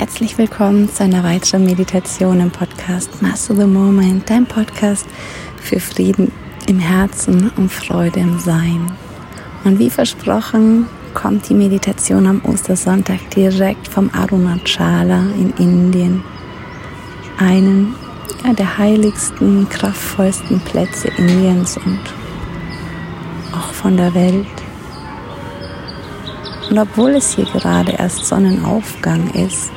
Herzlich willkommen zu einer weiteren Meditation im Podcast Master the Moment, dein Podcast für Frieden im Herzen und Freude im Sein. Und wie versprochen kommt die Meditation am Ostersonntag direkt vom Arunachala in Indien, einen ja, der heiligsten, kraftvollsten Plätze Indiens und auch von der Welt. Und obwohl es hier gerade erst Sonnenaufgang ist,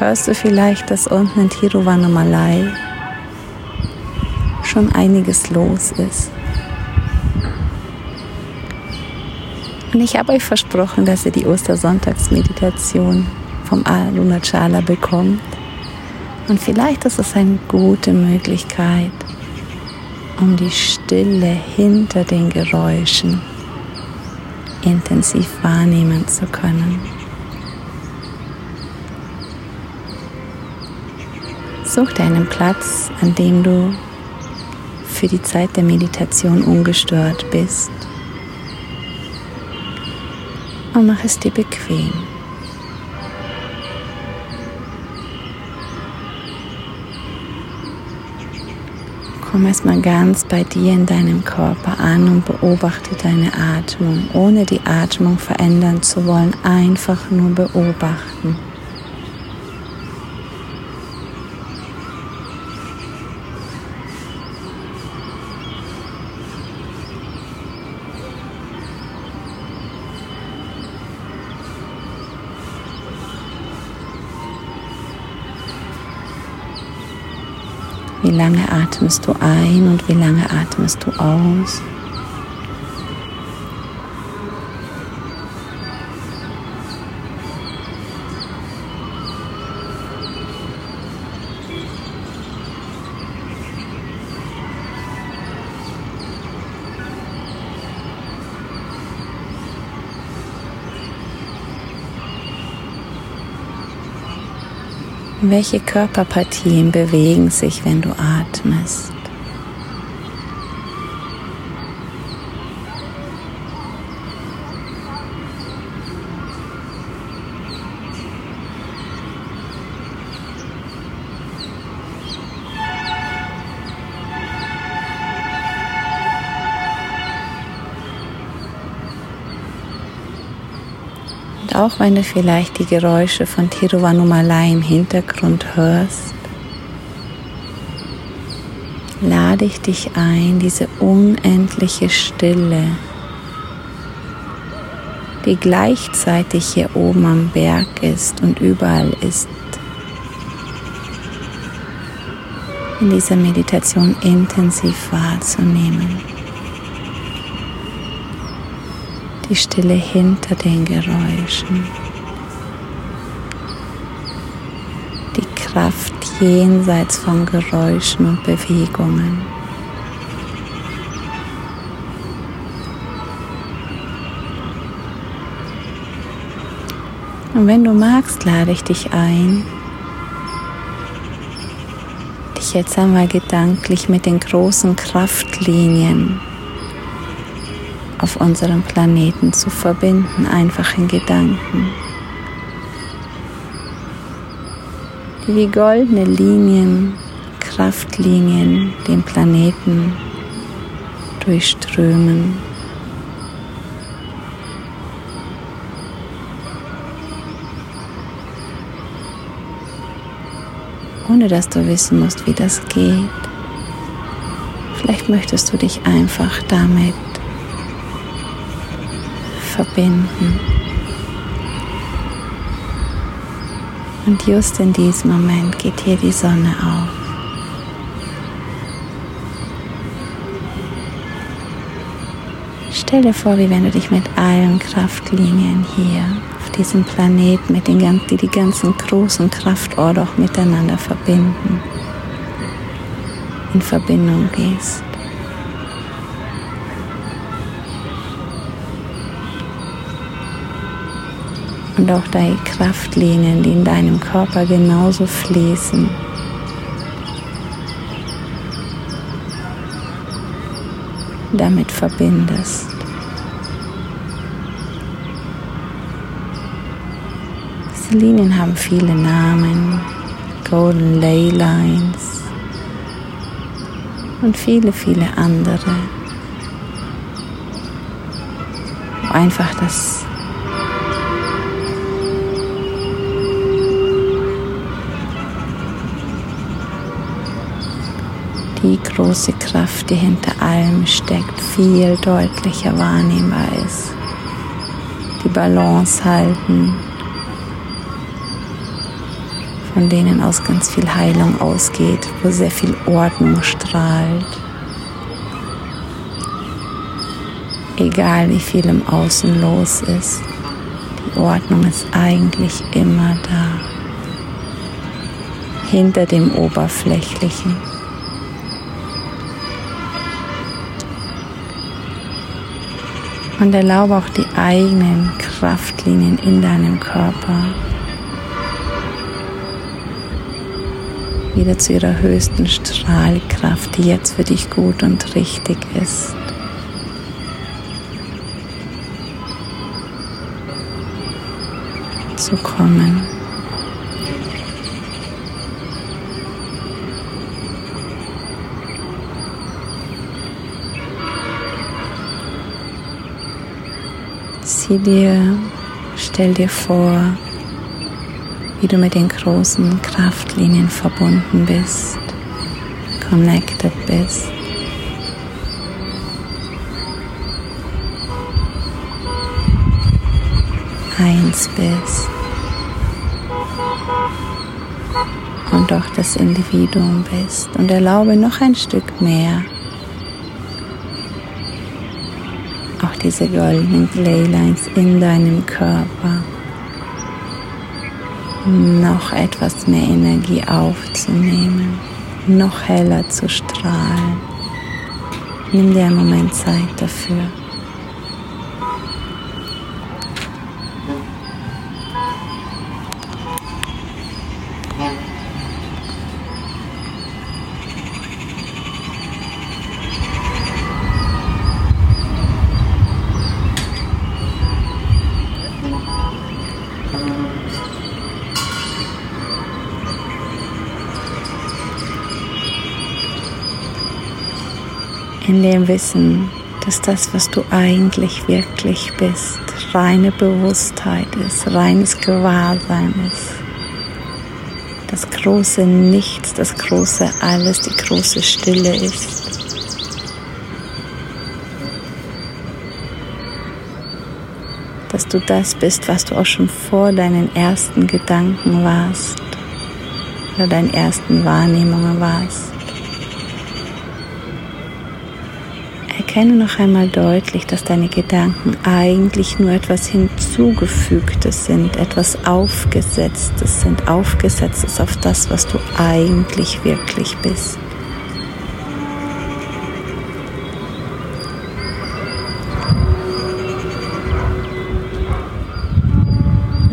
hörst du vielleicht, dass unten in Tiruvannamalai schon einiges los ist. Und ich habe euch versprochen, dass ihr die Ostersonntagsmeditation vom Arunachala bekommt. Und vielleicht ist es eine gute Möglichkeit, um die Stille hinter den Geräuschen intensiv wahrnehmen zu können. Such dir einen Platz, an dem du für die Zeit der Meditation ungestört bist und mach es dir bequem. Komm erstmal ganz bei dir in deinem Körper an und beobachte deine Atmung, ohne die Atmung verändern zu wollen, einfach nur beobachten. Wie lange atmest du ein und wie lange atmest du aus? Welche Körperpartien bewegen sich, wenn du atmest? Auch wenn du vielleicht die Geräusche von Tiruvannamalai im Hintergrund hörst, lade ich dich ein, diese unendliche Stille, die gleichzeitig hier oben am Berg ist und überall ist, in dieser Meditation intensiv wahrzunehmen. Die Stille hinter den Geräuschen, die Kraft jenseits von Geräuschen und Bewegungen. Und wenn du magst, lade ich dich ein, dich jetzt einmal gedanklich mit den großen Kraftlinien auf unserem Planeten zu verbinden, einfach in Gedanken. Die wie goldene Linien, Kraftlinien den Planeten durchströmen. Ohne dass du wissen musst, wie das geht. Vielleicht möchtest du dich einfach damit verbinden. Und just in diesem Moment geht hier die Sonne auf. Stell dir vor, wie wenn du dich mit allen Kraftlinien hier auf diesem Planeten, mit den, die die ganzen großen Kraftorte auch miteinander verbinden, in Verbindung gehst. Und auch deine Kraftlinien, die in deinem Körper genauso fließen. damit verbindest. Diese Linien haben viele Namen, Golden Ley Lines und viele, viele andere. Einfach das die große Kraft, die hinter allem steckt, viel deutlicher wahrnehmbar ist. Die Balance halten, von denen aus ganz viel Heilung ausgeht, wo sehr viel Ordnung strahlt. Egal wie viel im Außen los ist, die Ordnung ist eigentlich immer da, hinter dem Oberflächlichen. Und erlaube auch die eigenen Kraftlinien in deinem Körper wieder zu ihrer höchsten Strahlkraft, die jetzt für dich gut und richtig ist. Zu kommen. Sieh dir, stell dir vor, wie du mit den großen Kraftlinien verbunden bist, connected bist. Eins bist. Und doch das Individuum bist. Und erlaube noch ein Stück mehr auch diese goldenen Leylines in deinem Körper noch etwas mehr Energie aufzunehmen, noch heller zu strahlen. Nimm dir einen Moment Zeit dafür. In dem Wissen, dass das, was du eigentlich wirklich bist, reine Bewusstheit ist, reines Gewahrsein ist. Das große Nichts, das große Alles, die große Stille ist. Dass du das bist, was du auch schon vor deinen ersten Gedanken warst oder deinen ersten Wahrnehmungen warst. Erkenne noch einmal deutlich, dass deine Gedanken eigentlich nur etwas Hinzugefügtes sind, etwas Aufgesetztes sind, Aufgesetztes auf das, was du eigentlich wirklich bist.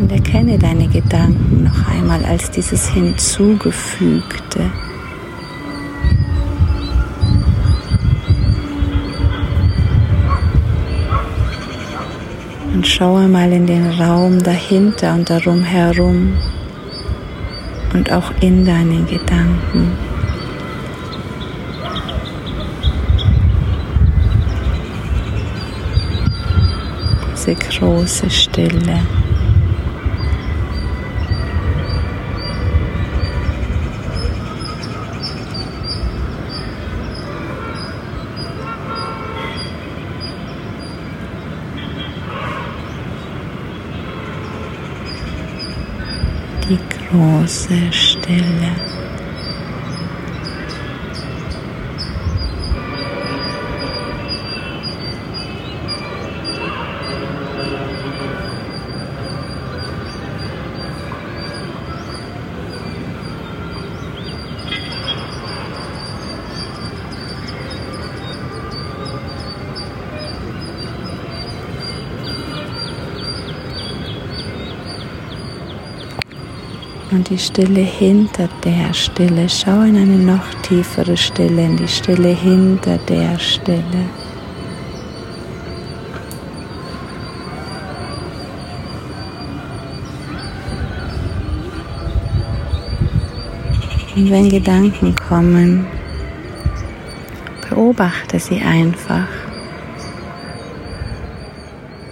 Und erkenne deine Gedanken noch einmal als dieses Hinzugefügte. Schaue mal in den Raum dahinter und darum herum und auch in deinen Gedanken. Diese große Stille. die große Stille. und die Stille hinter der Stille. Schau in eine noch tiefere Stille, in die Stille hinter der Stille. Und wenn Gedanken kommen, beobachte sie einfach.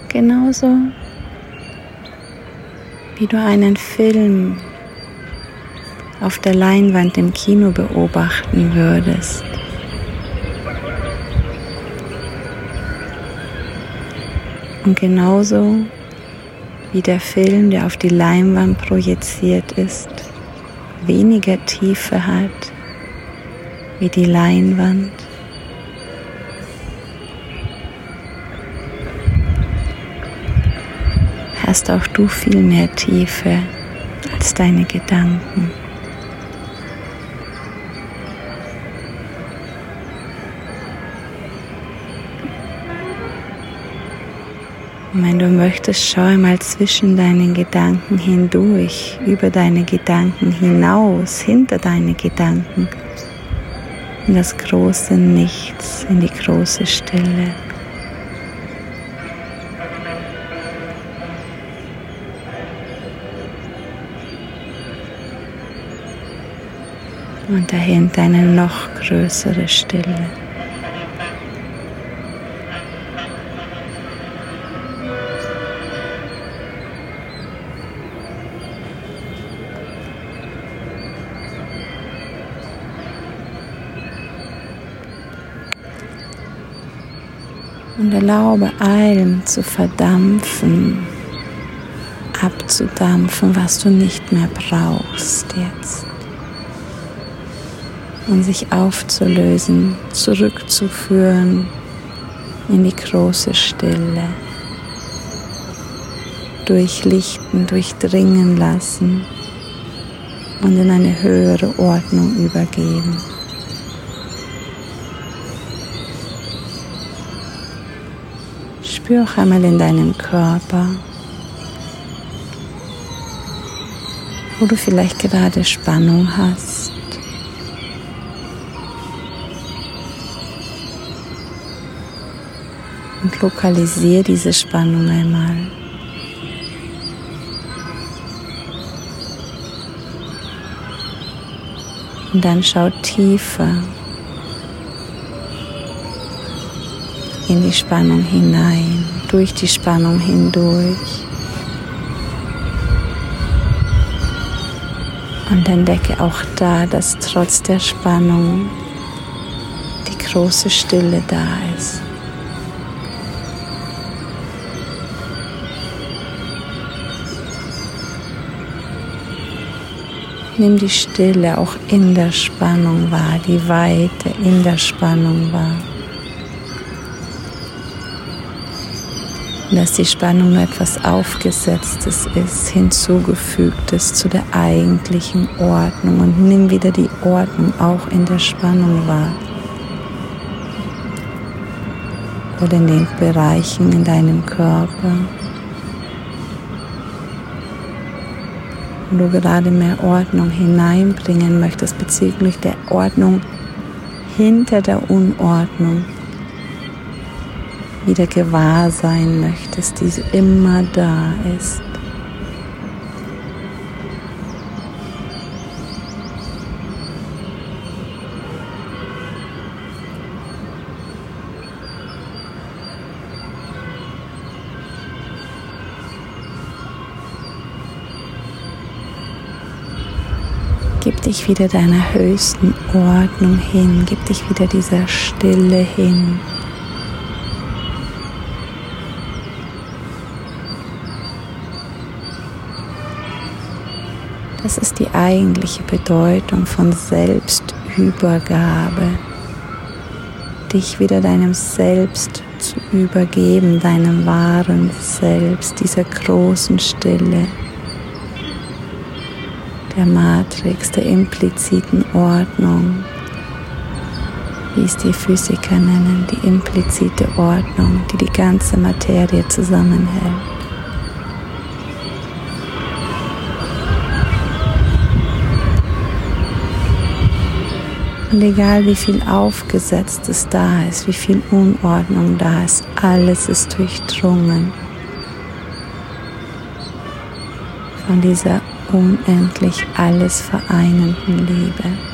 Genauso wie du einen Film auf der Leinwand im Kino beobachten würdest. Und genauso wie der Film, der auf die Leinwand projiziert ist, weniger Tiefe hat wie die Leinwand, hast auch du viel mehr Tiefe als deine Gedanken. Und wenn du möchtest, schau mal zwischen deinen Gedanken hindurch, über deine Gedanken hinaus, hinter deine Gedanken, in das große Nichts, in die große Stille. Und dahinter eine noch größere Stille. Und erlaube allem zu verdampfen, abzudampfen, was du nicht mehr brauchst jetzt. Und sich aufzulösen, zurückzuführen in die große Stille. Durchlichten, durchdringen lassen und in eine höhere Ordnung übergeben. Spür auch einmal in deinen Körper, wo du vielleicht gerade Spannung hast. Und lokalisiere diese Spannung einmal. Und dann schau tiefer in die Spannung hinein, durch die Spannung hindurch. Und entdecke auch da, dass trotz der Spannung die große Stille da ist. Nimm die Stille auch in der Spannung wahr, die Weite in der Spannung wahr. Dass die Spannung nur etwas Aufgesetztes ist, hinzugefügtes zu der eigentlichen Ordnung und nimm wieder die Ordnung auch in der Spannung wahr. Oder in den Bereichen in deinem Körper, wo du gerade mehr Ordnung hineinbringen möchtest bezüglich der Ordnung hinter der Unordnung wieder gewahr sein möchtest, die immer da ist. Gib dich wieder deiner höchsten Ordnung hin, gib dich wieder dieser Stille hin. Das ist die eigentliche Bedeutung von Selbstübergabe. Dich wieder deinem Selbst zu übergeben, deinem wahren Selbst, dieser großen Stille, der Matrix, der impliziten Ordnung, wie es die Physiker nennen, die implizite Ordnung, die die ganze Materie zusammenhält. Und egal wie viel Aufgesetztes da ist, wie viel Unordnung da ist, alles ist durchdrungen von dieser unendlich alles vereinenden Liebe.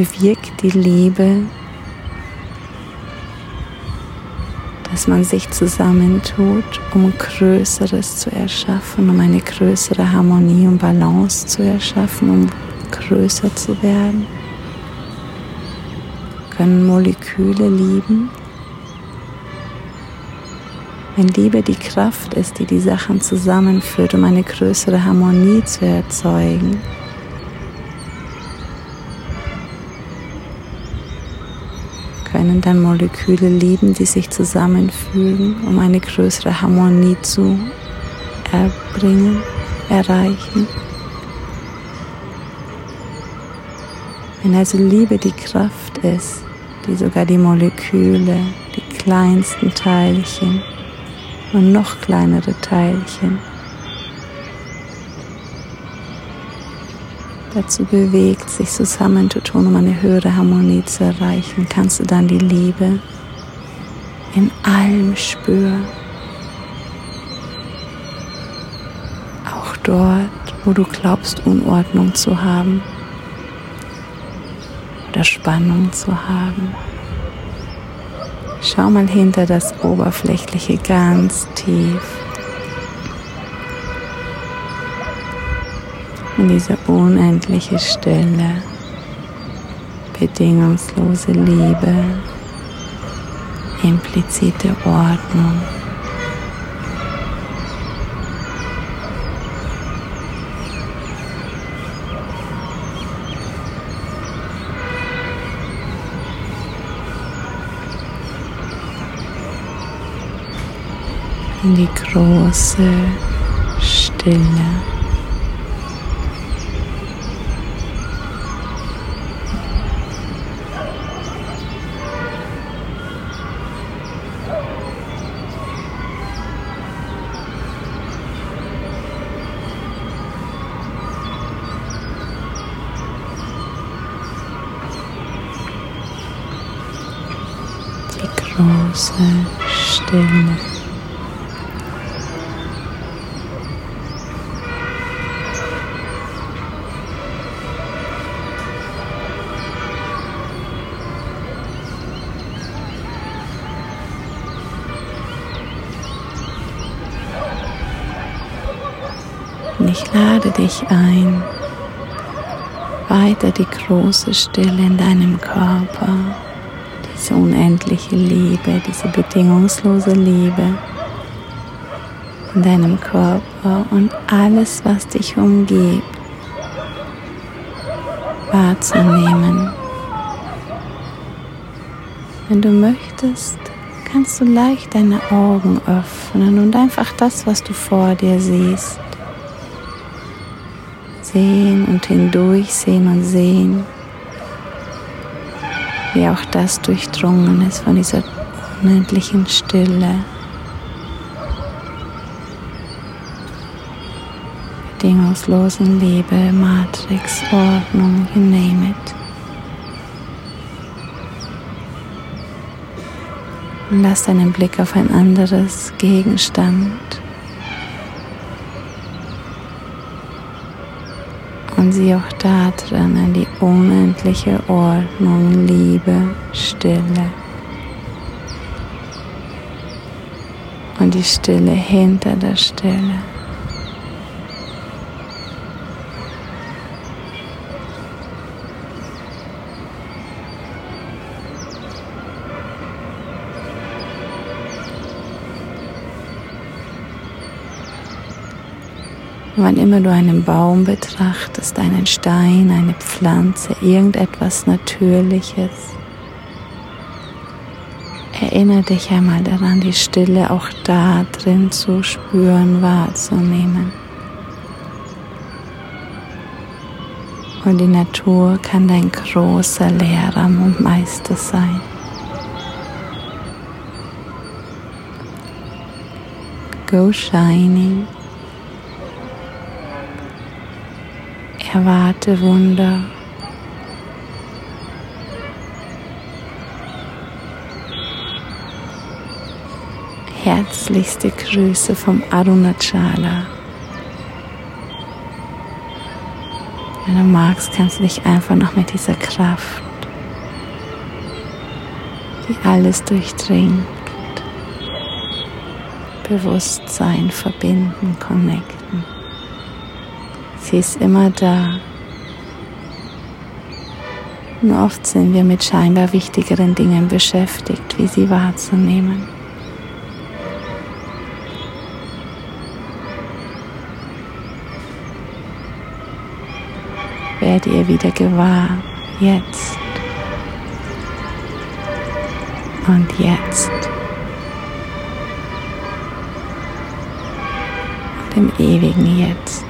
Bewirkt die Liebe, dass man sich zusammentut, um Größeres zu erschaffen, um eine größere Harmonie und Balance zu erschaffen, um größer zu werden. Können Moleküle lieben? Wenn Liebe die Kraft ist, die die Sachen zusammenführt, um eine größere Harmonie zu erzeugen, können dann Moleküle lieben, die sich zusammenfügen, um eine größere Harmonie zu erbringen, erreichen. Wenn also Liebe die Kraft ist, die sogar die Moleküle, die kleinsten Teilchen und noch kleinere Teilchen dazu bewegt, sich zusammenzutun, um eine höhere Harmonie zu erreichen, kannst du dann die Liebe in allem spüren. Auch dort, wo du glaubst, Unordnung zu haben oder Spannung zu haben. Schau mal hinter das Oberflächliche ganz tief. In diese unendliche Stille, bedingungslose Liebe, implizite Ordnung. in die große Stille. Große Stille. Ich lade dich ein, weiter die große Stille in deinem Körper diese unendliche Liebe, diese bedingungslose Liebe in deinem Körper und alles, was dich umgibt, wahrzunehmen. Wenn du möchtest, kannst du leicht deine Augen öffnen und einfach das, was du vor dir siehst, sehen und hindurchsehen und sehen wie auch das durchdrungen ist von dieser unendlichen Stille. Bedingungslosen Liebe, Matrix, Ordnung, you name it. Und lass deinen Blick auf ein anderes Gegenstand auch da drinnen die unendliche Ordnung, Liebe, Stille. Und die Stille hinter der Stille. Wann immer du einen Baum betrachtest, einen Stein, eine Pflanze, irgendetwas Natürliches, erinnere dich einmal daran, die Stille auch da drin zu spüren, wahrzunehmen. Und die Natur kann dein großer Lehrer und Meister sein. Go Shining. Erwarte Wunder. Herzlichste Grüße vom Arunachala. Wenn du magst, kannst du dich einfach noch mit dieser Kraft, die alles durchdringt, Bewusstsein verbinden, connecten. Sie ist immer da. Nur oft sind wir mit scheinbar wichtigeren Dingen beschäftigt, wie sie wahrzunehmen. werde ihr wieder gewahr, jetzt und jetzt und im ewigen Jetzt.